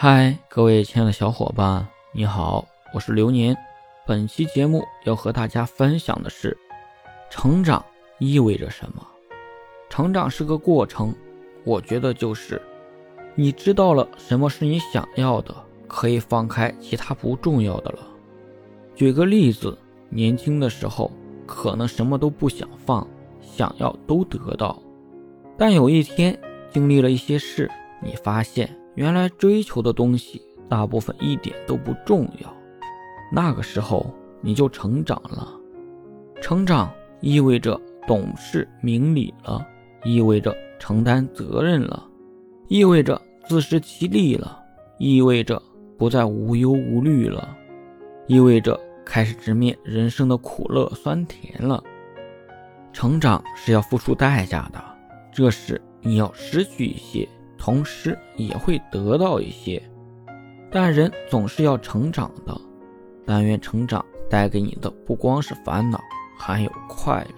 嗨，各位亲爱的小伙伴，你好，我是流年。本期节目要和大家分享的是，成长意味着什么？成长是个过程，我觉得就是你知道了什么是你想要的，可以放开其他不重要的了。举个例子，年轻的时候可能什么都不想放，想要都得到，但有一天经历了一些事，你发现原来追求的东西大部分一点都不重要。那个时候你就成长了，成长意味着懂事明理了，意味着承担责任了，意味着自食其力了，意味着不再无忧无虑了，意味着开始直面人生的苦乐酸甜了。成长是要付出代价的，这时你要失去一些，同时也会得到一些，但人总是要成长的。但愿成长带给你的不光是烦恼，还有快乐。